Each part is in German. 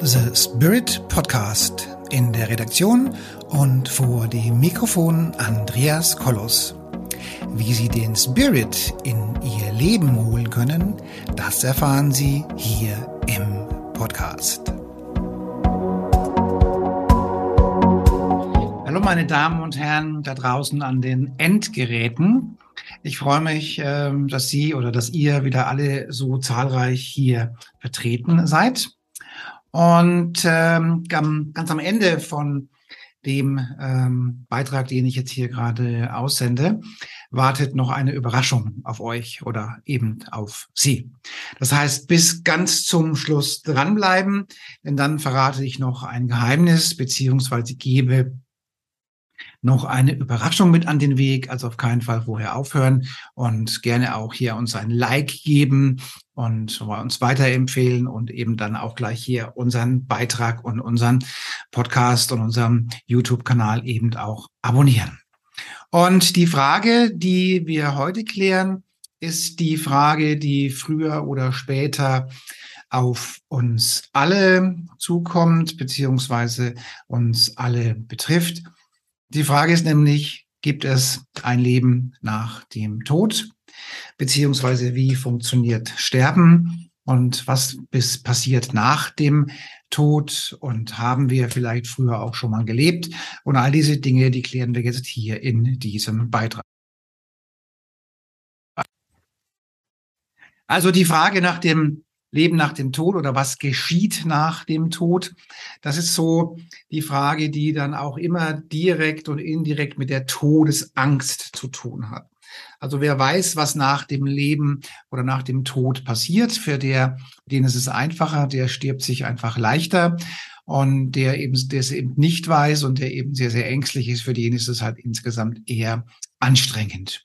The Spirit Podcast in der Redaktion und vor dem Mikrofon Andreas Kollos. Wie Sie den Spirit in Ihr Leben holen können, das erfahren Sie hier im Podcast. Hallo meine Damen und Herren da draußen an den Endgeräten. Ich freue mich, ähm, dass Sie oder dass ihr wieder alle so zahlreich hier vertreten seid. Und ähm, ganz am Ende von dem ähm, Beitrag, den ich jetzt hier gerade aussende, wartet noch eine Überraschung auf euch oder eben auf Sie. Das heißt, bis ganz zum Schluss dranbleiben, denn dann verrate ich noch ein Geheimnis beziehungsweise gebe noch eine Überraschung mit an den Weg. Also auf keinen Fall vorher aufhören und gerne auch hier uns ein Like geben und uns weiterempfehlen und eben dann auch gleich hier unseren Beitrag und unseren Podcast und unseren YouTube-Kanal eben auch abonnieren. Und die Frage, die wir heute klären, ist die Frage, die früher oder später auf uns alle zukommt, beziehungsweise uns alle betrifft. Die Frage ist nämlich, gibt es ein Leben nach dem Tod? Beziehungsweise wie funktioniert Sterben? Und was bis passiert nach dem Tod? Und haben wir vielleicht früher auch schon mal gelebt? Und all diese Dinge, die klären wir jetzt hier in diesem Beitrag. Also die Frage nach dem Leben nach dem Tod oder was geschieht nach dem Tod? Das ist so die Frage, die dann auch immer direkt und indirekt mit der Todesangst zu tun hat. Also wer weiß, was nach dem Leben oder nach dem Tod passiert, für der, den ist es einfacher, der stirbt sich einfach leichter. Und der eben, der es eben nicht weiß und der eben sehr, sehr ängstlich ist, für den ist es halt insgesamt eher anstrengend.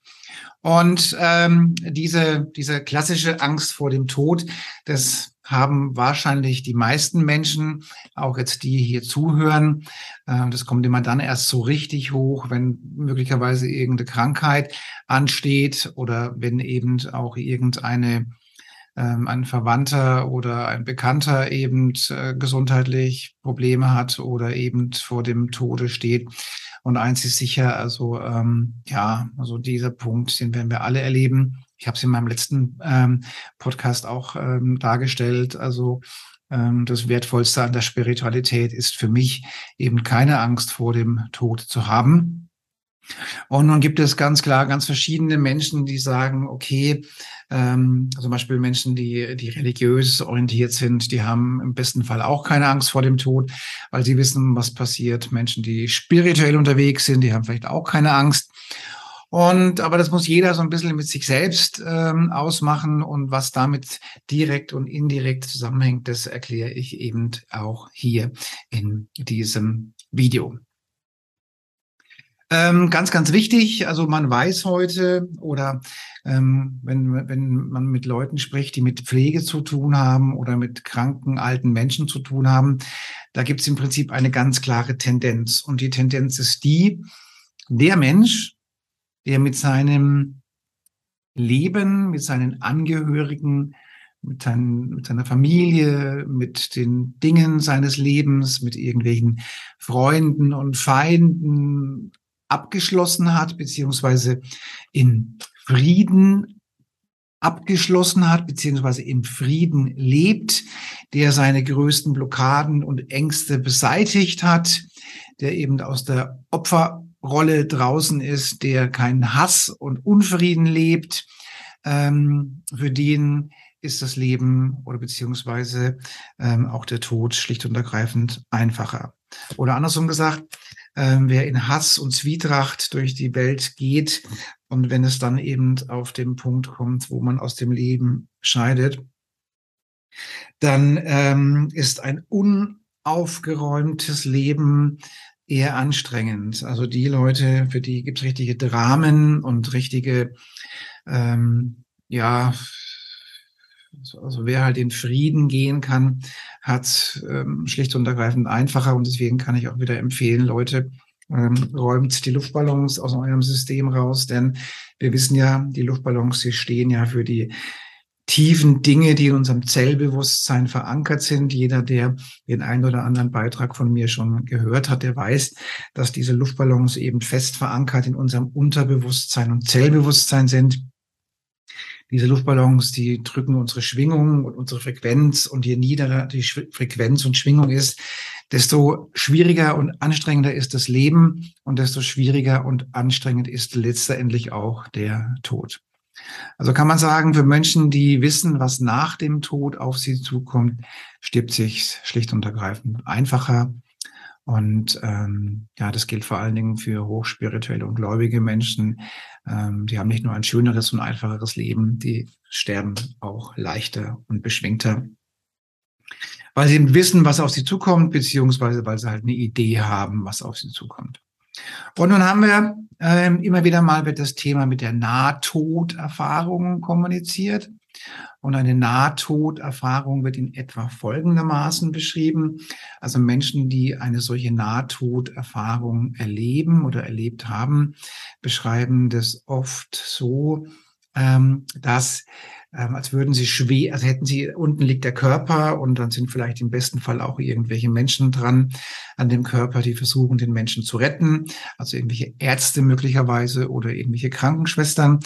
Und ähm, diese, diese klassische Angst vor dem Tod, das haben wahrscheinlich die meisten Menschen, auch jetzt die hier zuhören. Äh, das kommt immer dann erst so richtig hoch, wenn möglicherweise irgendeine Krankheit ansteht oder wenn eben auch irgendeine ähm, ein Verwandter oder ein Bekannter eben äh, gesundheitlich Probleme hat oder eben vor dem Tode steht. Und eins ist sicher, also ähm, ja, also dieser Punkt, den werden wir alle erleben. Ich habe es in meinem letzten ähm, Podcast auch ähm, dargestellt. Also ähm, das Wertvollste an der Spiritualität ist für mich eben keine Angst vor dem Tod zu haben. Und nun gibt es ganz klar ganz verschiedene Menschen, die sagen, okay, ähm, zum Beispiel Menschen, die, die religiös orientiert sind, die haben im besten Fall auch keine Angst vor dem Tod, weil sie wissen, was passiert. Menschen, die spirituell unterwegs sind, die haben vielleicht auch keine Angst. Und aber das muss jeder so ein bisschen mit sich selbst ähm, ausmachen und was damit direkt und indirekt zusammenhängt, das erkläre ich eben auch hier in diesem Video. Ähm, ganz, ganz wichtig, also man weiß heute oder ähm, wenn, wenn man mit Leuten spricht, die mit Pflege zu tun haben oder mit kranken, alten Menschen zu tun haben, da gibt es im Prinzip eine ganz klare Tendenz. Und die Tendenz ist die, der Mensch, der mit seinem Leben, mit seinen Angehörigen, mit, seinen, mit seiner Familie, mit den Dingen seines Lebens, mit irgendwelchen Freunden und Feinden, abgeschlossen hat, beziehungsweise in Frieden abgeschlossen hat, beziehungsweise im Frieden lebt, der seine größten Blockaden und Ängste beseitigt hat, der eben aus der Opferrolle draußen ist, der keinen Hass und Unfrieden lebt, ähm, für den ist das Leben oder beziehungsweise ähm, auch der Tod schlicht und ergreifend einfacher. Oder andersrum gesagt, ähm, wer in Hass und Zwietracht durch die Welt geht und wenn es dann eben auf den Punkt kommt, wo man aus dem Leben scheidet, dann ähm, ist ein unaufgeräumtes Leben eher anstrengend. Also die Leute, für die gibt es richtige Dramen und richtige, ähm, ja, also wer halt in Frieden gehen kann, hat ähm, schlicht und ergreifend einfacher. Und deswegen kann ich auch wieder empfehlen, Leute, ähm, räumt die Luftballons aus eurem System raus, denn wir wissen ja, die Luftballons, sie stehen ja für die tiefen Dinge, die in unserem Zellbewusstsein verankert sind. Jeder, der den einen oder anderen Beitrag von mir schon gehört hat, der weiß, dass diese Luftballons eben fest verankert in unserem Unterbewusstsein und Zellbewusstsein sind. Diese Luftballons, die drücken unsere Schwingung und unsere Frequenz. Und je niedriger die Frequenz und Schwingung ist, desto schwieriger und anstrengender ist das Leben und desto schwieriger und anstrengend ist letztendlich auch der Tod. Also kann man sagen, für Menschen, die wissen, was nach dem Tod auf sie zukommt, stirbt sich schlicht und ergreifend einfacher. Und ähm, ja, das gilt vor allen Dingen für hochspirituelle und gläubige Menschen. Ähm, die haben nicht nur ein schöneres und einfacheres Leben, die sterben auch leichter und beschwingter, weil sie wissen, was auf sie zukommt, beziehungsweise weil sie halt eine Idee haben, was auf sie zukommt. Und nun haben wir ähm, immer wieder mal wird das Thema mit der Nahtoderfahrung kommuniziert. Und eine Nahtoderfahrung wird in etwa folgendermaßen beschrieben. Also Menschen, die eine solche Nahtoderfahrung erleben oder erlebt haben, beschreiben das oft so, ähm, dass ähm, als würden sie schwer, also hätten sie, unten liegt der Körper und dann sind vielleicht im besten Fall auch irgendwelche Menschen dran an dem Körper, die versuchen, den Menschen zu retten, also irgendwelche Ärzte möglicherweise oder irgendwelche Krankenschwestern.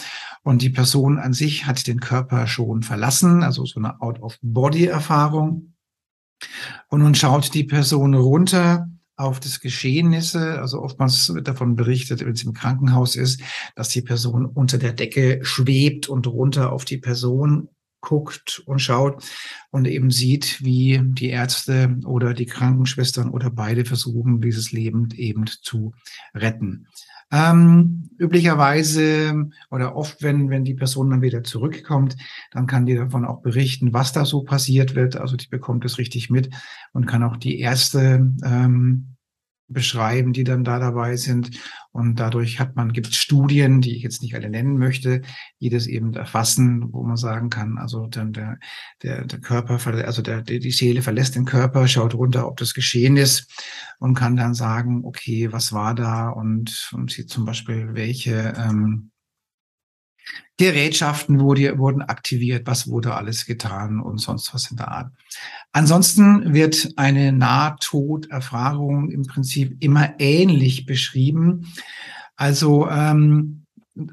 Und die Person an sich hat den Körper schon verlassen, also so eine Out-of-Body-Erfahrung. Und nun schaut die Person runter auf das Geschehnisse. Also oftmals wird davon berichtet, wenn es im Krankenhaus ist, dass die Person unter der Decke schwebt und runter auf die Person guckt und schaut und eben sieht, wie die Ärzte oder die Krankenschwestern oder beide versuchen, dieses Leben eben zu retten. Ähm, üblicherweise oder oft, wenn, wenn die Person dann wieder zurückkommt, dann kann die davon auch berichten, was da so passiert wird. Also die bekommt es richtig mit und kann auch die erste ähm, beschreiben, die dann da dabei sind. Und dadurch hat man, gibt Studien, die ich jetzt nicht alle nennen möchte, die das eben erfassen, wo man sagen kann, also dann der, der, der Körper, also der, die Seele verlässt den Körper, schaut runter, ob das geschehen ist und kann dann sagen, okay, was war da und, und sieht zum Beispiel, welche ähm, Gerätschaften wurde, wurden aktiviert, was wurde alles getan und sonst was in der Art. Ansonsten wird eine Nahtoderfahrung im Prinzip immer ähnlich beschrieben. Also ähm,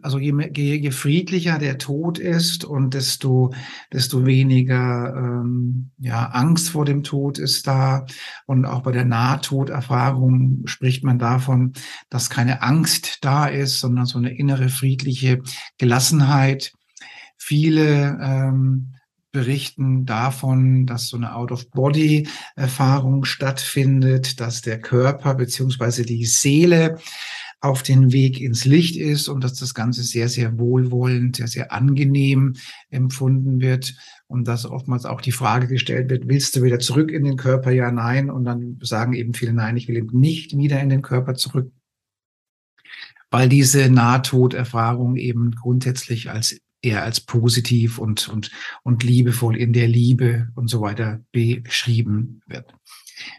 also je, je, je friedlicher der Tod ist und desto, desto weniger ähm, ja, Angst vor dem Tod ist da. Und auch bei der Nahtoderfahrung spricht man davon, dass keine Angst da ist, sondern so eine innere friedliche Gelassenheit. Viele ähm, berichten davon, dass so eine Out-of-Body-Erfahrung stattfindet, dass der Körper beziehungsweise die Seele auf den Weg ins Licht ist und dass das Ganze sehr, sehr wohlwollend, sehr, sehr angenehm empfunden wird und dass oftmals auch die Frage gestellt wird, willst du wieder zurück in den Körper? Ja, nein. Und dann sagen eben viele, nein, ich will eben nicht wieder in den Körper zurück, weil diese Nahtoderfahrung eben grundsätzlich als eher als positiv und, und, und liebevoll in der Liebe und so weiter beschrieben wird.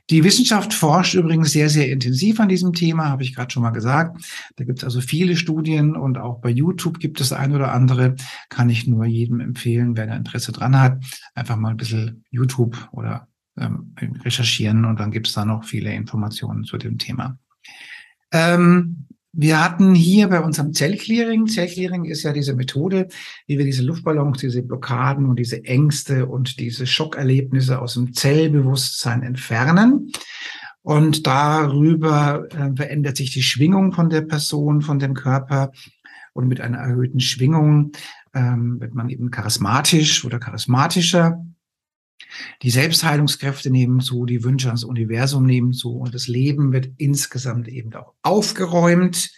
Die Wissenschaft forscht übrigens sehr, sehr intensiv an diesem Thema, habe ich gerade schon mal gesagt. Da gibt es also viele Studien und auch bei YouTube gibt es ein oder andere. Kann ich nur jedem empfehlen, wer da Interesse dran hat, einfach mal ein bisschen YouTube oder ähm, recherchieren und dann gibt es da noch viele Informationen zu dem Thema. Ähm, wir hatten hier bei unserem Zellclearing, Zellclearing ist ja diese Methode, wie wir diese Luftballons, diese Blockaden und diese Ängste und diese Schockerlebnisse aus dem Zellbewusstsein entfernen. Und darüber äh, verändert sich die Schwingung von der Person, von dem Körper. Und mit einer erhöhten Schwingung ähm, wird man eben charismatisch oder charismatischer. Die Selbstheilungskräfte nehmen zu, die Wünsche ans Universum nehmen zu und das Leben wird insgesamt eben auch aufgeräumt.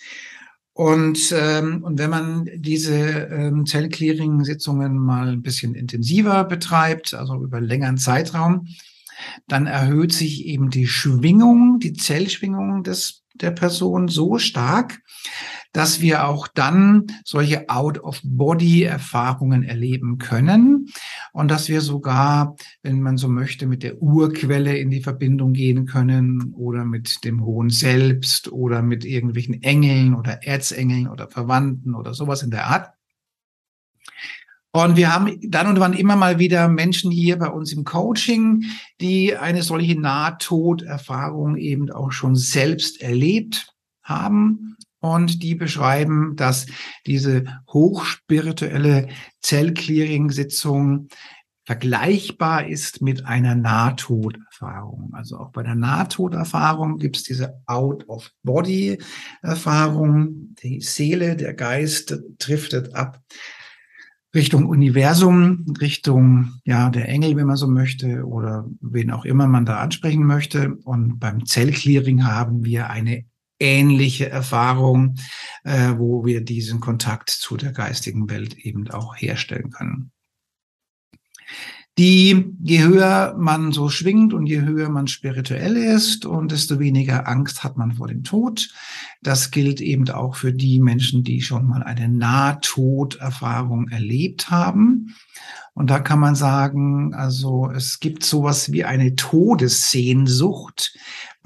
Und, ähm, und wenn man diese ähm, Zellclearing-Sitzungen mal ein bisschen intensiver betreibt, also über längeren Zeitraum, dann erhöht sich eben die Schwingung, die Zellschwingung des, der Person so stark, dass wir auch dann solche Out-of-Body-Erfahrungen erleben können und dass wir sogar, wenn man so möchte, mit der Urquelle in die Verbindung gehen können oder mit dem Hohen Selbst oder mit irgendwelchen Engeln oder Erzengeln oder Verwandten oder sowas in der Art. Und wir haben dann und wann immer mal wieder Menschen hier bei uns im Coaching, die eine solche Nahtoderfahrung eben auch schon selbst erlebt haben. Und die beschreiben, dass diese hochspirituelle Zellclearing-Sitzung vergleichbar ist mit einer Nahtoderfahrung. Also auch bei der Nahtoderfahrung gibt es diese Out-of-Body-Erfahrung. Die Seele, der Geist driftet ab Richtung Universum, Richtung ja der Engel, wenn man so möchte, oder wen auch immer man da ansprechen möchte. Und beim Zellclearing haben wir eine ähnliche Erfahrung, äh, wo wir diesen Kontakt zu der geistigen Welt eben auch herstellen können die, je höher man so schwingt und je höher man spirituell ist und desto weniger Angst hat man vor dem Tod. Das gilt eben auch für die Menschen, die schon mal eine Nahtoderfahrung erlebt haben. Und da kann man sagen, also es gibt sowas wie eine Todessehnsucht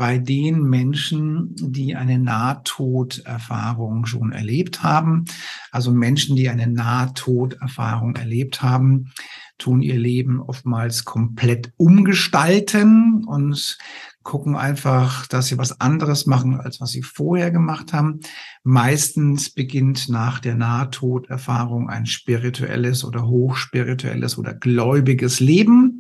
bei den Menschen, die eine Nahtoderfahrung schon erlebt haben. Also Menschen, die eine Nahtoderfahrung erlebt haben, tun ihr Leben oftmals komplett umgestalten und gucken einfach, dass sie was anderes machen, als was sie vorher gemacht haben. Meistens beginnt nach der Nahtoderfahrung ein spirituelles oder hochspirituelles oder gläubiges Leben.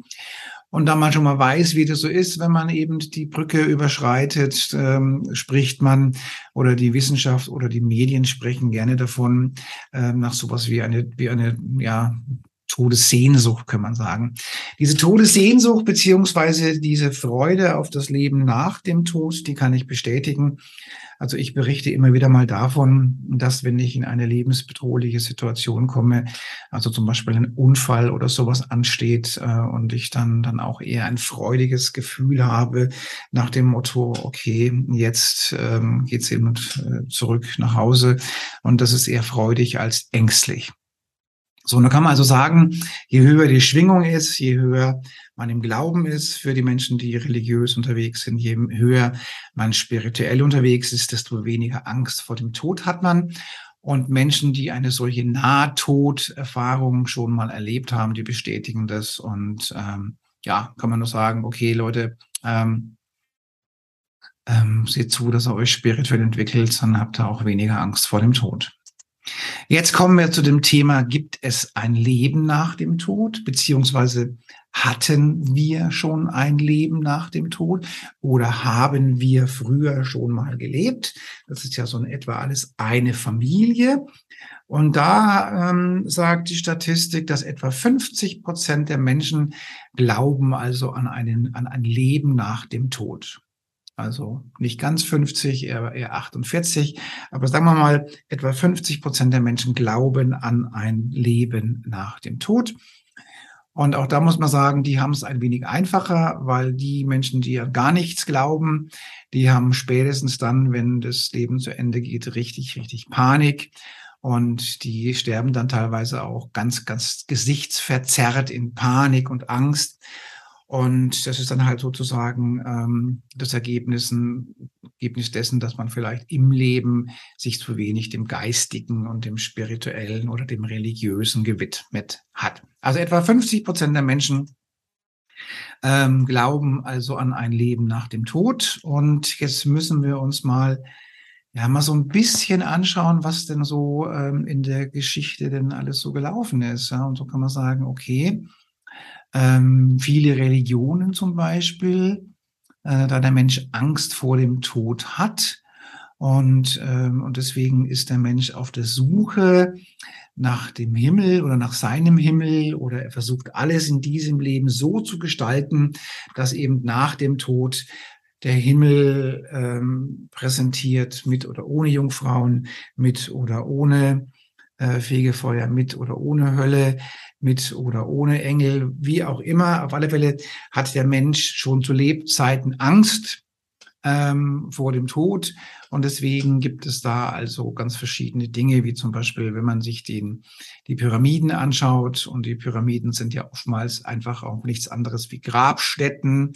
Und da man schon mal weiß, wie das so ist, wenn man eben die Brücke überschreitet, ähm, spricht man oder die Wissenschaft oder die Medien sprechen gerne davon, ähm, nach sowas wie eine, wie eine, ja, Todessehnsucht, kann man sagen. Diese Todessehnsucht beziehungsweise diese Freude auf das Leben nach dem Tod, die kann ich bestätigen. Also ich berichte immer wieder mal davon, dass wenn ich in eine lebensbedrohliche Situation komme, also zum Beispiel ein Unfall oder sowas ansteht äh, und ich dann dann auch eher ein freudiges Gefühl habe nach dem Motto, okay, jetzt ähm, geht's eben äh, zurück nach Hause und das ist eher freudig als ängstlich. So, und da kann man also sagen, je höher die Schwingung ist, je höher man im Glauben ist für die Menschen, die religiös unterwegs sind, je höher man spirituell unterwegs ist, desto weniger Angst vor dem Tod hat man. Und Menschen, die eine solche Nahtoderfahrung schon mal erlebt haben, die bestätigen das. Und ähm, ja, kann man nur sagen, okay, Leute, ähm, ähm, seht zu, dass ihr euch spirituell entwickelt, dann habt ihr auch weniger Angst vor dem Tod. Jetzt kommen wir zu dem Thema, gibt es ein Leben nach dem Tod, beziehungsweise hatten wir schon ein Leben nach dem Tod oder haben wir früher schon mal gelebt? Das ist ja so in etwa alles eine Familie. Und da ähm, sagt die Statistik, dass etwa 50 Prozent der Menschen glauben also an, einen, an ein Leben nach dem Tod. Also nicht ganz 50, eher, eher 48. Aber sagen wir mal, etwa 50 Prozent der Menschen glauben an ein Leben nach dem Tod. Und auch da muss man sagen, die haben es ein wenig einfacher, weil die Menschen, die ja gar nichts glauben, die haben spätestens dann, wenn das Leben zu Ende geht, richtig, richtig Panik. Und die sterben dann teilweise auch ganz, ganz gesichtsverzerrt in Panik und Angst. Und das ist dann halt sozusagen ähm, das Ergebnis, Ergebnis dessen, dass man vielleicht im Leben sich zu wenig dem Geistigen und dem Spirituellen oder dem Religiösen gewidmet hat. Also etwa 50 Prozent der Menschen ähm, glauben also an ein Leben nach dem Tod. Und jetzt müssen wir uns mal ja mal so ein bisschen anschauen, was denn so ähm, in der Geschichte denn alles so gelaufen ist. Ja? Und so kann man sagen, okay, ähm, viele Religionen zum Beispiel, äh, da der Mensch Angst vor dem Tod hat. Und, ähm, und deswegen ist der Mensch auf der Suche nach dem Himmel oder nach seinem Himmel oder er versucht alles in diesem Leben so zu gestalten, dass eben nach dem Tod der Himmel ähm, präsentiert, mit oder ohne Jungfrauen, mit oder ohne äh, Fegefeuer, mit oder ohne Hölle, mit oder ohne Engel, wie auch immer. Auf alle Fälle hat der Mensch schon zu Lebzeiten Angst ähm, vor dem Tod. Und deswegen gibt es da also ganz verschiedene Dinge, wie zum Beispiel, wenn man sich den, die Pyramiden anschaut. Und die Pyramiden sind ja oftmals einfach auch nichts anderes wie Grabstätten.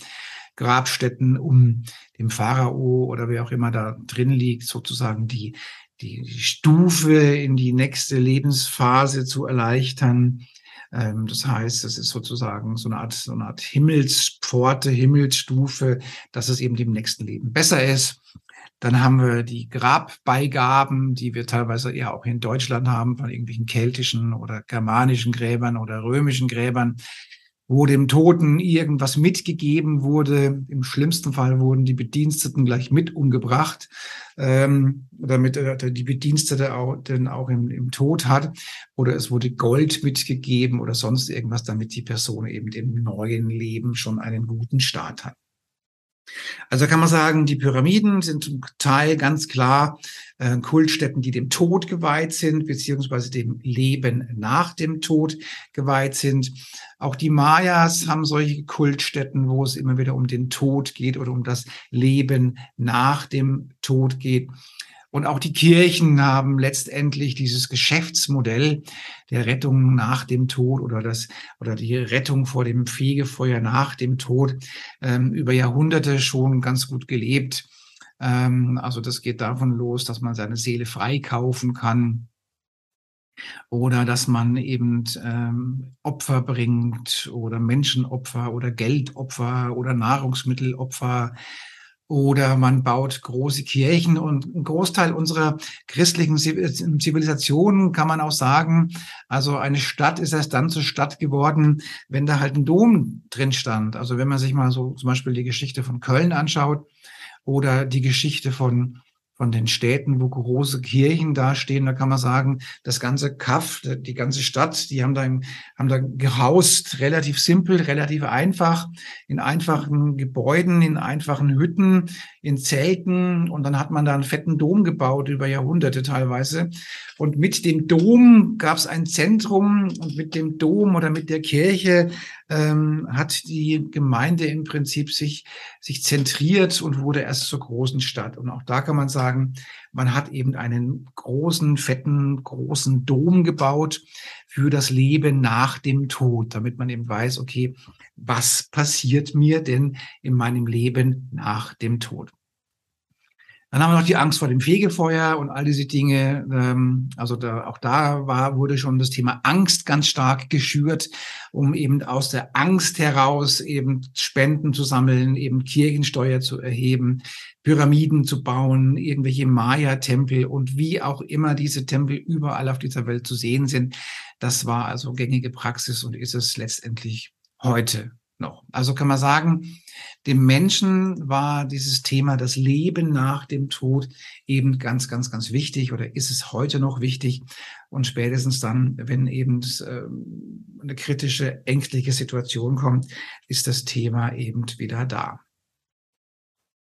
Grabstätten, um dem Pharao oder wer auch immer da drin liegt, sozusagen die, die, Stufe in die nächste Lebensphase zu erleichtern Ähm, das heißt, es ist sozusagen so eine Art, so eine Art Himmelspforte, Himmelsstufe, dass es eben dem nächsten Leben besser ist. Dann haben wir die Grabbeigaben, die wir teilweise eher auch in Deutschland haben, von irgendwelchen keltischen oder germanischen Gräbern oder römischen Gräbern, wo dem Toten irgendwas mitgegeben wurde. Im schlimmsten Fall wurden die Bediensteten gleich mit umgebracht, ähm, damit äh, die Bedienstete auch, denn auch im, im Tod hat. Oder es wurde Gold mitgegeben oder sonst irgendwas, damit die Person eben im neuen Leben schon einen guten Start hat. Also kann man sagen, die Pyramiden sind zum Teil ganz klar äh, Kultstätten, die dem Tod geweiht sind, beziehungsweise dem Leben nach dem Tod geweiht sind. Auch die Mayas haben solche Kultstätten, wo es immer wieder um den Tod geht oder um das Leben nach dem Tod geht. Und auch die Kirchen haben letztendlich dieses Geschäftsmodell der Rettung nach dem Tod oder das oder die Rettung vor dem Fegefeuer nach dem Tod ähm, über Jahrhunderte schon ganz gut gelebt. Ähm, also das geht davon los, dass man seine Seele freikaufen kann oder dass man eben ähm, Opfer bringt oder Menschenopfer oder Geldopfer oder Nahrungsmittelopfer oder man baut große Kirchen und ein Großteil unserer christlichen Zivilisationen kann man auch sagen, also eine Stadt ist erst dann zur Stadt geworden, wenn da halt ein Dom drin stand. Also wenn man sich mal so zum Beispiel die Geschichte von Köln anschaut oder die Geschichte von von den Städten, wo große Kirchen dastehen, da kann man sagen, das ganze Kaff, die ganze Stadt, die haben da, haben da gehaust, relativ simpel, relativ einfach, in einfachen Gebäuden, in einfachen Hütten, in Zelten und dann hat man da einen fetten Dom gebaut über Jahrhunderte teilweise. Und mit dem Dom gab es ein Zentrum und mit dem Dom oder mit der Kirche ähm, hat die Gemeinde im Prinzip sich, sich zentriert und wurde erst zur großen Stadt. Und auch da kann man sagen, man hat eben einen großen, fetten, großen Dom gebaut für das Leben nach dem Tod, damit man eben weiß, okay, was passiert mir denn in meinem Leben nach dem Tod? Dann haben wir noch die Angst vor dem Fegefeuer und all diese Dinge. Ähm, also da, auch da war, wurde schon das Thema Angst ganz stark geschürt, um eben aus der Angst heraus eben Spenden zu sammeln, eben Kirchensteuer zu erheben, Pyramiden zu bauen, irgendwelche Maya-Tempel und wie auch immer diese Tempel überall auf dieser Welt zu sehen sind. Das war also gängige Praxis und ist es letztendlich heute noch. Also kann man sagen, dem Menschen war dieses Thema, das Leben nach dem Tod eben ganz, ganz, ganz wichtig oder ist es heute noch wichtig. Und spätestens dann, wenn eben ähm, eine kritische, ängstliche Situation kommt, ist das Thema eben wieder da.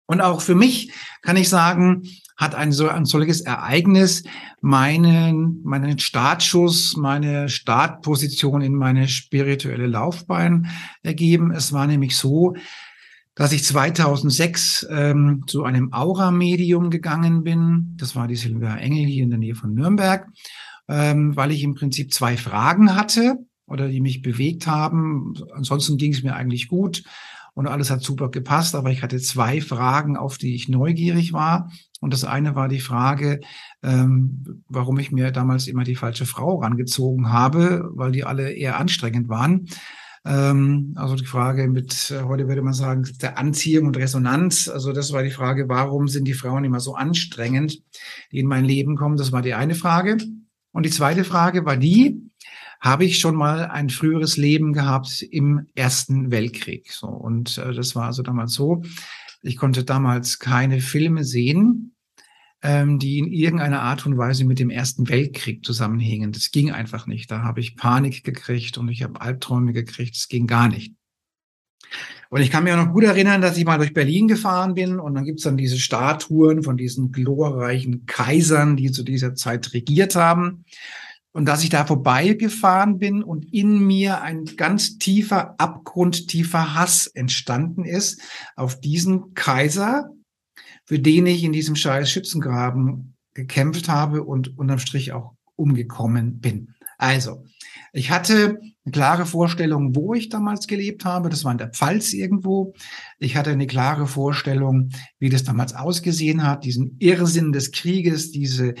Und auch für mich kann ich sagen, hat ein, so, ein solches Ereignis meinen, meinen Startschuss, meine Startposition in meine spirituelle Laufbahn ergeben. Es war nämlich so, dass ich 2006 ähm, zu einem Aura-Medium gegangen bin. Das war die Silvia Engel hier in der Nähe von Nürnberg, ähm, weil ich im Prinzip zwei Fragen hatte oder die mich bewegt haben. Ansonsten ging es mir eigentlich gut und alles hat super gepasst, aber ich hatte zwei Fragen, auf die ich neugierig war. Und das eine war die Frage, ähm, warum ich mir damals immer die falsche Frau rangezogen habe, weil die alle eher anstrengend waren. Ähm, also die Frage mit, äh, heute würde man sagen, der Anziehung und Resonanz. Also das war die Frage, warum sind die Frauen immer so anstrengend, die in mein Leben kommen? Das war die eine Frage. Und die zweite Frage war die, habe ich schon mal ein früheres Leben gehabt im Ersten Weltkrieg. So, und äh, das war also damals so. Ich konnte damals keine Filme sehen, ähm, die in irgendeiner Art und Weise mit dem Ersten Weltkrieg zusammenhingen. Das ging einfach nicht. Da habe ich Panik gekriegt und ich habe Albträume gekriegt. Das ging gar nicht. Und ich kann mir noch gut erinnern, dass ich mal durch Berlin gefahren bin und dann gibt's dann diese Statuen von diesen glorreichen Kaisern, die zu dieser Zeit regiert haben. Und dass ich da vorbeigefahren bin und in mir ein ganz tiefer, abgrundtiefer Hass entstanden ist auf diesen Kaiser, für den ich in diesem scheiß Schützengraben gekämpft habe und unterm Strich auch umgekommen bin. Also, ich hatte eine klare Vorstellung, wo ich damals gelebt habe. Das war in der Pfalz irgendwo. Ich hatte eine klare Vorstellung, wie das damals ausgesehen hat, diesen Irrsinn des Krieges, diese,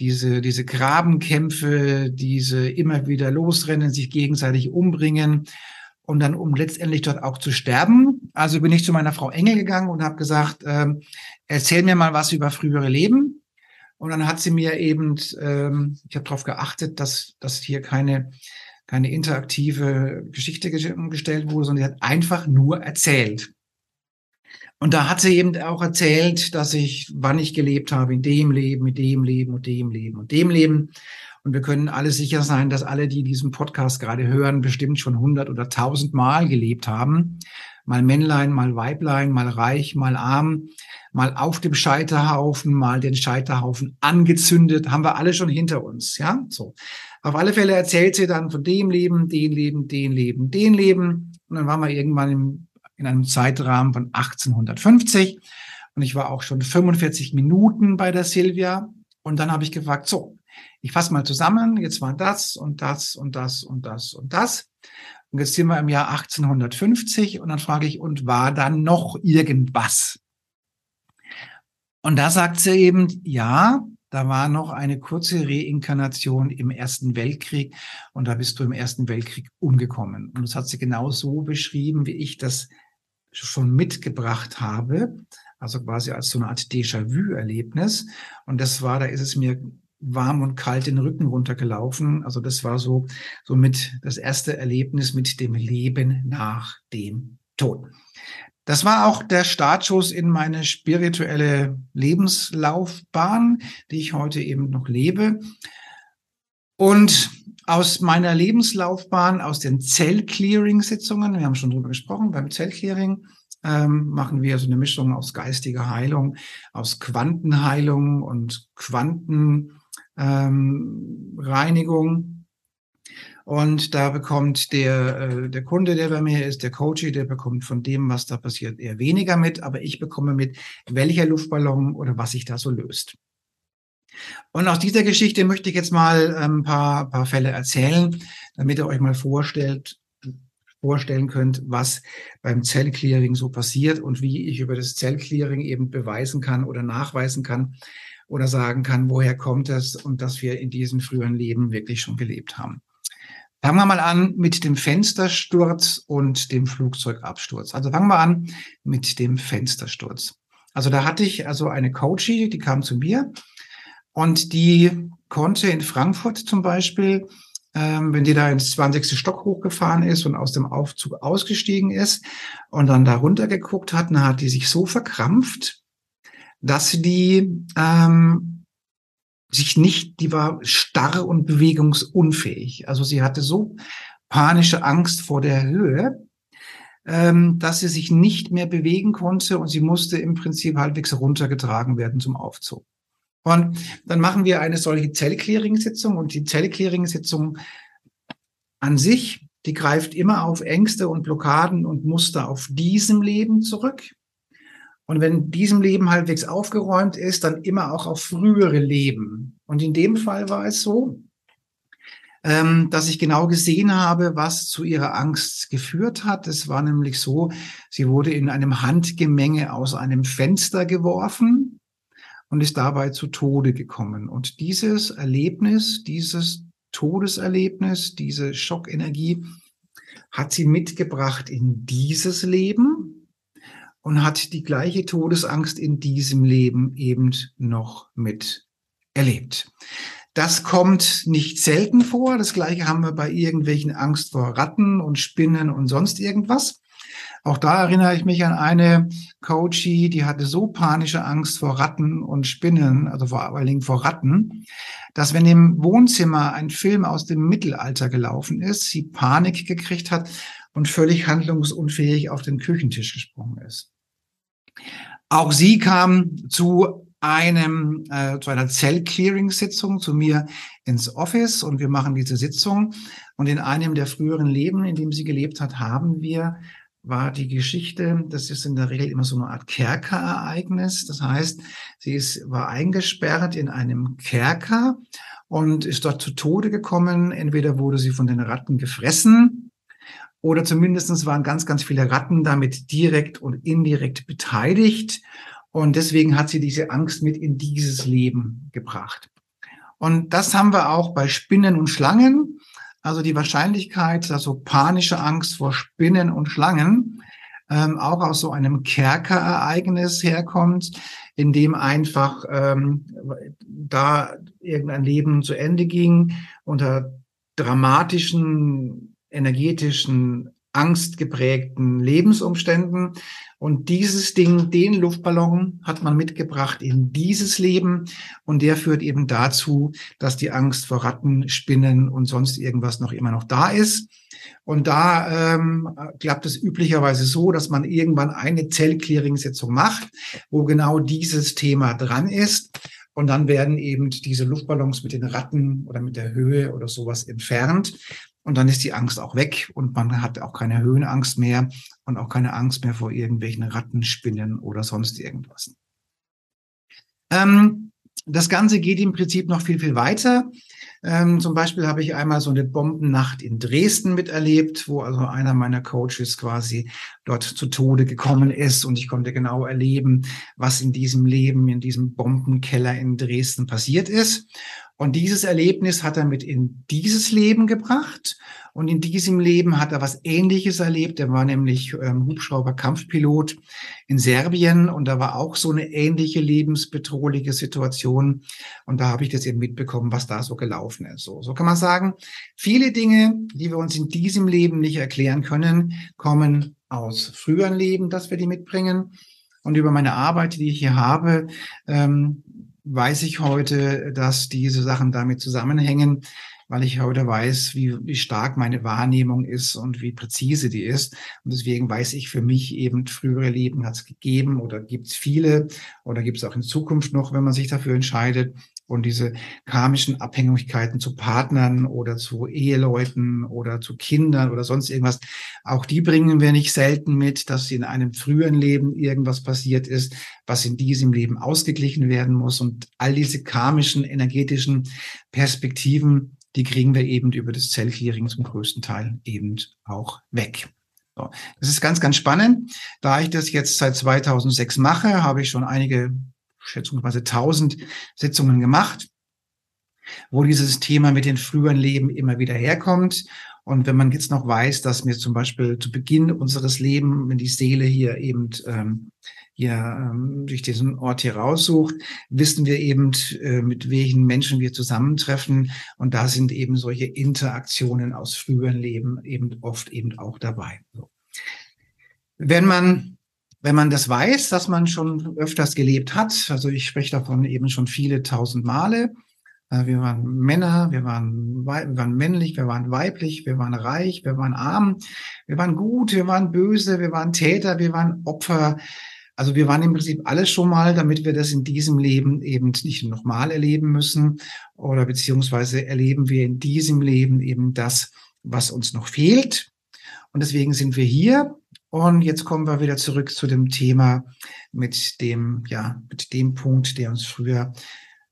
diese, diese Grabenkämpfe, diese immer wieder losrennen, sich gegenseitig umbringen und dann um letztendlich dort auch zu sterben. Also bin ich zu meiner Frau Engel gegangen und habe gesagt, ähm, erzähl mir mal was über frühere Leben. Und dann hat sie mir eben, ähm, ich habe darauf geachtet, dass, dass hier keine, keine interaktive Geschichte gestellt wurde, sondern sie hat einfach nur erzählt. Und da hat sie eben auch erzählt, dass ich, wann ich gelebt habe, in dem Leben, mit dem Leben und dem Leben und dem Leben. Und wir können alle sicher sein, dass alle, die diesen Podcast gerade hören, bestimmt schon hundert oder tausend Mal gelebt haben. Mal Männlein, mal Weiblein, mal reich, mal arm, mal auf dem Scheiterhaufen, mal den Scheiterhaufen angezündet, haben wir alle schon hinter uns, ja? So. Auf alle Fälle erzählt sie dann von dem Leben, den Leben, den Leben, den Leben. Und dann waren wir irgendwann im, in einem Zeitrahmen von 1850. Und ich war auch schon 45 Minuten bei der Silvia. Und dann habe ich gefragt, so, ich fasse mal zusammen, jetzt war das und das und das und das und das. Und jetzt sind wir im Jahr 1850 und dann frage ich, und war dann noch irgendwas? Und da sagt sie eben, ja, da war noch eine kurze Reinkarnation im Ersten Weltkrieg und da bist du im Ersten Weltkrieg umgekommen. Und das hat sie genau so beschrieben, wie ich das schon mitgebracht habe. Also quasi als so eine Art Déjà-vu-Erlebnis. Und das war, da ist es mir warm und kalt den Rücken runtergelaufen. Also das war so, so mit das erste Erlebnis mit dem Leben nach dem Tod. Das war auch der Startschuss in meine spirituelle Lebenslaufbahn, die ich heute eben noch lebe. Und aus meiner Lebenslaufbahn, aus den Zellclearing-Sitzungen, wir haben schon drüber gesprochen, beim Zellclearing ähm, machen wir so eine Mischung aus geistiger Heilung, aus Quantenheilung und Quanten ähm. Und da bekommt der, äh, der Kunde, der bei mir ist, der Coach, der bekommt von dem, was da passiert, eher weniger mit, aber ich bekomme mit, welcher Luftballon oder was sich da so löst. Und aus dieser Geschichte möchte ich jetzt mal ein ähm, paar, paar Fälle erzählen, damit ihr euch mal vorstellt, vorstellen könnt, was beim Zellclearing so passiert und wie ich über das Zellclearing eben beweisen kann oder nachweisen kann, oder sagen kann, woher kommt es und dass wir in diesem früheren Leben wirklich schon gelebt haben. Fangen wir mal an mit dem Fenstersturz und dem Flugzeugabsturz. Also fangen wir an mit dem Fenstersturz. Also da hatte ich also eine Coachie, die kam zu mir und die konnte in Frankfurt zum Beispiel, ähm, wenn die da ins 20. Stock hochgefahren ist und aus dem Aufzug ausgestiegen ist und dann da runtergeguckt hat, dann hat die sich so verkrampft, dass die ähm, sich nicht, die war starr und bewegungsunfähig. Also sie hatte so panische Angst vor der Höhe, ähm, dass sie sich nicht mehr bewegen konnte und sie musste im Prinzip halbwegs runtergetragen werden zum Aufzug. Und dann machen wir eine solche Zellclearing-Sitzung und die Zellclearing-Sitzung an sich, die greift immer auf Ängste und Blockaden und Muster auf diesem Leben zurück. Und wenn diesem Leben halbwegs aufgeräumt ist, dann immer auch auf frühere Leben. Und in dem Fall war es so, ähm, dass ich genau gesehen habe, was zu ihrer Angst geführt hat. Es war nämlich so, sie wurde in einem Handgemenge aus einem Fenster geworfen und ist dabei zu Tode gekommen. Und dieses Erlebnis, dieses Todeserlebnis, diese Schockenergie hat sie mitgebracht in dieses Leben und hat die gleiche Todesangst in diesem Leben eben noch mit erlebt. Das kommt nicht selten vor. Das gleiche haben wir bei irgendwelchen Angst vor Ratten und Spinnen und sonst irgendwas. Auch da erinnere ich mich an eine Coachie, die hatte so panische Angst vor Ratten und Spinnen, also vor allen Dingen vor Ratten, dass wenn im Wohnzimmer ein Film aus dem Mittelalter gelaufen ist, sie Panik gekriegt hat und völlig handlungsunfähig auf den Küchentisch gesprungen ist. Auch sie kam zu einem äh, zu einer Zell-Clearing-Sitzung zu mir ins Office und wir machen diese Sitzung. Und in einem der früheren Leben, in dem sie gelebt hat, haben wir war die Geschichte, das ist in der Regel immer so eine Art Kerkerereignis. Das heißt, sie ist, war eingesperrt in einem Kerker und ist dort zu Tode gekommen. Entweder wurde sie von den Ratten gefressen oder zumindestens waren ganz, ganz viele Ratten damit direkt und indirekt beteiligt. Und deswegen hat sie diese Angst mit in dieses Leben gebracht. Und das haben wir auch bei Spinnen und Schlangen. Also die Wahrscheinlichkeit, also panische Angst vor Spinnen und Schlangen, ähm, auch aus so einem Kerkerereignis herkommt, in dem einfach ähm, da irgendein Leben zu Ende ging unter dramatischen, energetischen, angstgeprägten Lebensumständen. Und dieses Ding, den Luftballon hat man mitgebracht in dieses Leben. Und der führt eben dazu, dass die Angst vor Ratten, Spinnen und sonst irgendwas noch immer noch da ist. Und da ähm, klappt es üblicherweise so, dass man irgendwann eine Zellclearing-Sitzung macht, wo genau dieses Thema dran ist. Und dann werden eben diese Luftballons mit den Ratten oder mit der Höhe oder sowas entfernt. Und dann ist die Angst auch weg und man hat auch keine Höhenangst mehr und auch keine Angst mehr vor irgendwelchen Rattenspinnen oder sonst irgendwas. Ähm, das Ganze geht im Prinzip noch viel, viel weiter. Ähm, zum Beispiel habe ich einmal so eine Bombennacht in Dresden miterlebt, wo also einer meiner Coaches quasi dort zu Tode gekommen ist und ich konnte genau erleben, was in diesem Leben, in diesem Bombenkeller in Dresden passiert ist. Und dieses Erlebnis hat er mit in dieses Leben gebracht. Und in diesem Leben hat er was Ähnliches erlebt. Er war nämlich ähm, Hubschrauber-Kampfpilot in Serbien und da war auch so eine ähnliche lebensbedrohliche Situation. Und da habe ich das eben mitbekommen, was da so gelaufen ist. So, so kann man sagen, viele Dinge, die wir uns in diesem Leben nicht erklären können, kommen aus früheren Leben, dass wir die mitbringen. Und über meine Arbeit, die ich hier habe, ähm, weiß ich heute, dass diese Sachen damit zusammenhängen, weil ich heute weiß, wie, wie stark meine Wahrnehmung ist und wie präzise die ist. Und deswegen weiß ich für mich eben, frühere Leben hat es gegeben oder gibt es viele oder gibt es auch in Zukunft noch, wenn man sich dafür entscheidet und diese karmischen Abhängigkeiten zu Partnern oder zu Eheleuten oder zu Kindern oder sonst irgendwas, auch die bringen wir nicht selten mit, dass in einem früheren Leben irgendwas passiert ist, was in diesem Leben ausgeglichen werden muss. Und all diese karmischen, energetischen Perspektiven, die kriegen wir eben über das Zellclearing zum größten Teil eben auch weg. Das ist ganz, ganz spannend. Da ich das jetzt seit 2006 mache, habe ich schon einige schätzungsweise 1000 Sitzungen gemacht, wo dieses Thema mit den früheren Leben immer wieder herkommt. Und wenn man jetzt noch weiß, dass mir zum Beispiel zu Beginn unseres Lebens, wenn die Seele hier eben ähm, hier ähm, durch diesen Ort hier raussucht, wissen wir eben, äh, mit welchen Menschen wir zusammentreffen. Und da sind eben solche Interaktionen aus früheren Leben eben oft eben auch dabei. So. Wenn man wenn man das weiß, dass man schon öfters gelebt hat, also ich spreche davon eben schon viele tausend Male, äh, wir waren Männer, wir waren, wir waren männlich, wir waren weiblich, wir waren reich, wir waren arm, wir waren gut, wir waren böse, wir waren Täter, wir waren Opfer. Also wir waren im Prinzip alles schon mal, damit wir das in diesem Leben eben nicht nochmal erleben müssen oder beziehungsweise erleben wir in diesem Leben eben das, was uns noch fehlt. Und deswegen sind wir hier und jetzt kommen wir wieder zurück zu dem Thema mit dem, ja, mit dem Punkt, der uns früher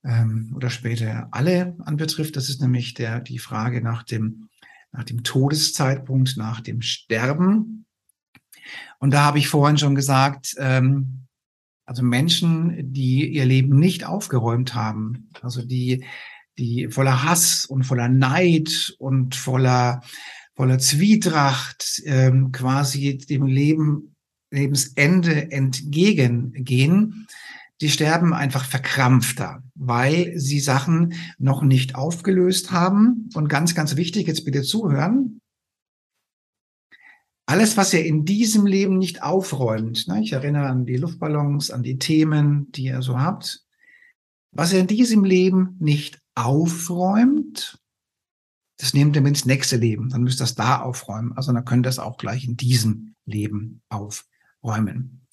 ähm, oder später alle anbetrifft. Das ist nämlich der, die Frage nach dem, nach dem Todeszeitpunkt, nach dem Sterben. Und da habe ich vorhin schon gesagt, ähm, also Menschen, die ihr Leben nicht aufgeräumt haben, also die, die voller Hass und voller Neid und voller voller Zwietracht ähm, quasi dem Leben, Lebensende entgegengehen, die sterben einfach verkrampfter, weil sie Sachen noch nicht aufgelöst haben. Und ganz, ganz wichtig, jetzt bitte zuhören. Alles, was ihr in diesem Leben nicht aufräumt, ne, ich erinnere an die Luftballons, an die Themen, die ihr so habt, was ihr in diesem Leben nicht aufräumt, das ihr mit ins nächste Leben. Dann müsst ihr das da aufräumen. Also dann könnt ihr das auch gleich in diesem Leben aufräumen.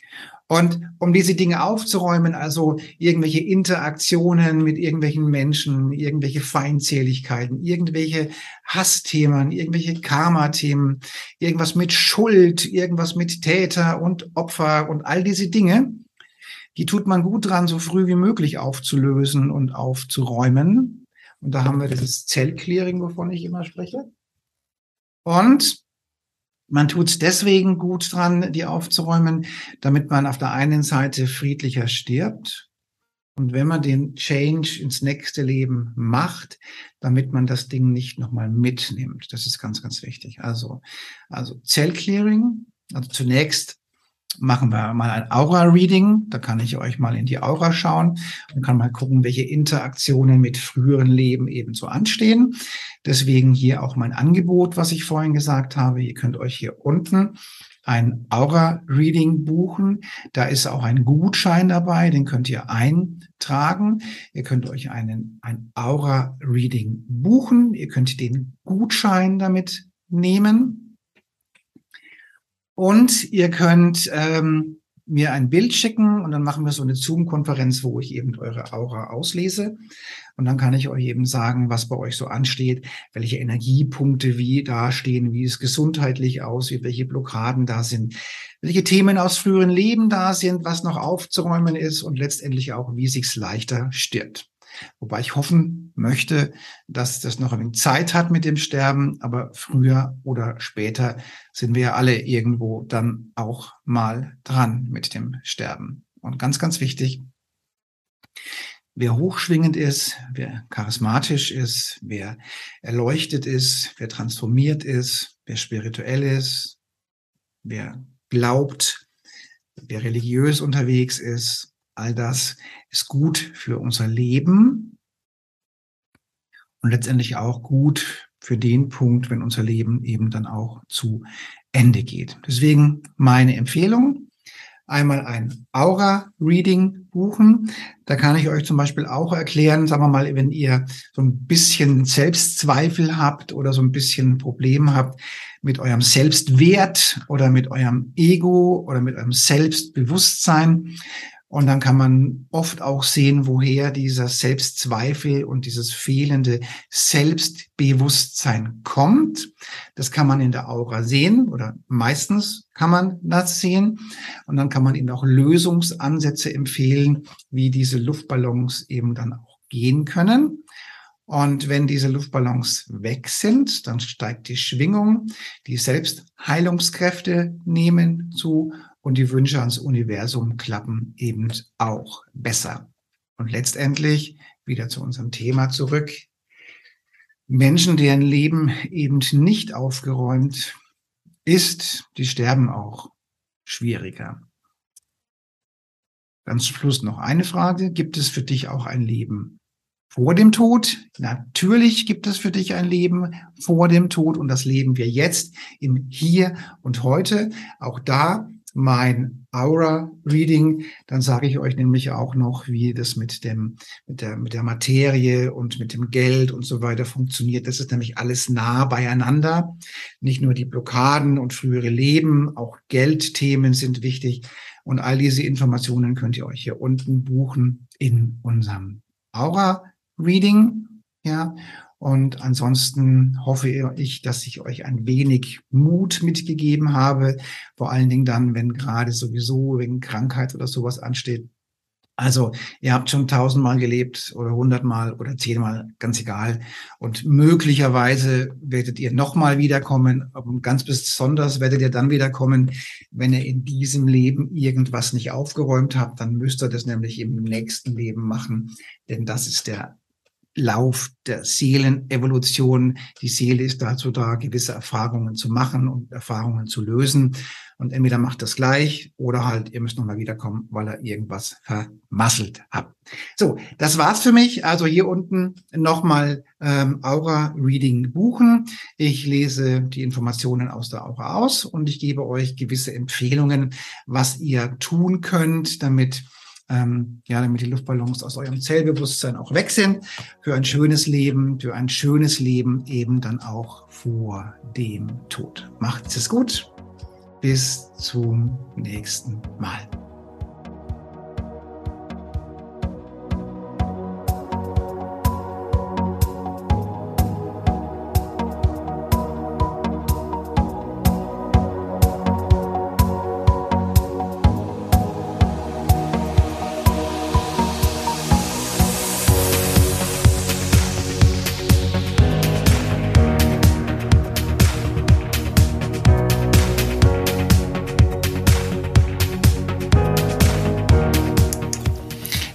Und um diese Dinge aufzuräumen, also irgendwelche Interaktionen mit irgendwelchen Menschen, irgendwelche Feindseligkeiten, irgendwelche Hassthemen, irgendwelche Karma-Themen, irgendwas mit Schuld, irgendwas mit Täter und Opfer und all diese Dinge, die tut man gut dran, so früh wie möglich aufzulösen und aufzuräumen, Und da haben wir dieses Zellclearing, wovon ich immer spreche. Und man tut es deswegen gut dran, die aufzuräumen, damit man auf der einen Seite friedlicher stirbt und wenn man den Change ins nächste Leben macht, damit man das Ding nicht nochmal mitnimmt. Das ist ganz, ganz wichtig. Also, also Zellclearing. Also zunächst machen wir mal ein Aura-Reading. Da kann ich euch mal in die Aura schauen und kann mal gucken, welche Interaktionen mit früheren Leben eben so anstehen. Deswegen hier auch mein Angebot, was ich vorhin gesagt habe. Ihr könnt euch hier unten ein Aura-Reading buchen. Da ist auch ein Gutschein dabei, den könnt ihr eintragen. Ihr könnt euch einen, ein Aura-Reading buchen. Ihr könnt den Gutschein damit nehmen. Und ihr könnt ähm, mir ein Bild schicken und dann machen wir so eine Zoom-Konferenz, wo ich eben eure Aura auslese. Und dann kann ich euch eben sagen, was bei euch so ansteht, welche Energiepunkte wie dastehen, wie es gesundheitlich aussieht, welche Blockaden da sind, welche Themen aus früheren Leben da sind, was noch aufzuräumen ist und letztendlich auch, wie sich's leichter stirbt. Wobei ich hoffen möchte, dass das noch ein wenig Zeit hat mit dem Sterben, aber früher oder später sind wir ja alle irgendwo dann auch mal dran mit dem Sterben. Und ganz, ganz wichtig, wer hochschwingend ist, wer charismatisch ist, wer erleuchtet ist, wer transformiert ist, wer spirituell ist, wer glaubt, wer religiös unterwegs ist, All das ist gut für unser Leben und letztendlich auch gut für den Punkt, wenn unser Leben eben dann auch zu Ende geht. Deswegen meine Empfehlung, einmal ein Aura-Reading buchen. Da kann ich euch zum Beispiel auch erklären, sagen wir mal, wenn ihr so ein bisschen Selbstzweifel habt oder so ein bisschen Problem habt mit eurem Selbstwert oder mit eurem Ego oder mit eurem Selbstbewusstsein, und dann kann man oft auch sehen, woher dieser Selbstzweifel und dieses fehlende Selbstbewusstsein kommt. Das kann man in der Aura sehen oder meistens kann man das sehen. Und dann kann man eben auch Lösungsansätze empfehlen, wie diese Luftballons eben dann auch gehen können. Und wenn diese Luftballons weg sind, dann steigt die Schwingung, die Selbstheilungskräfte nehmen zu und die Wünsche ans Universum klappen eben auch besser. Und letztendlich wieder zu unserem Thema zurück. Menschen, deren Leben eben nicht aufgeräumt ist, die sterben auch schwieriger. Ganz Schluss noch eine Frage. Gibt es für dich auch ein Leben vor dem Tod? Natürlich gibt es für dich ein Leben vor dem Tod und das leben wir jetzt im Hier und heute. Auch da mein Aura-Reading, dann sage ich euch nämlich auch noch, wie das mit dem, mit der, mit der Materie und mit dem Geld und so weiter funktioniert. Das ist nämlich alles nah beieinander. Nicht nur die Blockaden und frühere Leben, auch Geldthemen sind wichtig. Und all diese Informationen könnt ihr euch hier unten buchen in unserem Aura-Reading. Ja, und ansonsten hoffe ich, dass ich euch ein wenig Mut mitgegeben habe. Vor allen Dingen dann, wenn gerade sowieso wegen Krankheit oder sowas ansteht. Also ihr habt schon tausendmal gelebt oder hundertmal oder zehnmal, ganz egal. Und möglicherweise werdet ihr nochmal wiederkommen. Und ganz besonders werdet ihr dann wiederkommen, wenn ihr in diesem Leben irgendwas nicht aufgeräumt habt. Dann müsst ihr das nämlich im nächsten Leben machen. Denn das ist der Lauf der Seelenevolution. Die Seele ist dazu da, gewisse Erfahrungen zu machen und Erfahrungen zu lösen. Und entweder macht das gleich oder halt, ihr müsst nochmal wiederkommen, weil er irgendwas vermasselt hat. So, das war's für mich. Also hier unten nochmal ähm, Aura-Reading buchen. Ich lese die Informationen aus der Aura aus und ich gebe euch gewisse Empfehlungen, was ihr tun könnt, damit ähm, ja, damit die Luftballons aus eurem Zellbewusstsein auch weg sind, für ein schönes Leben, für ein schönes Leben eben dann auch vor dem Tod. Macht es gut. Bis zum nächsten Mal.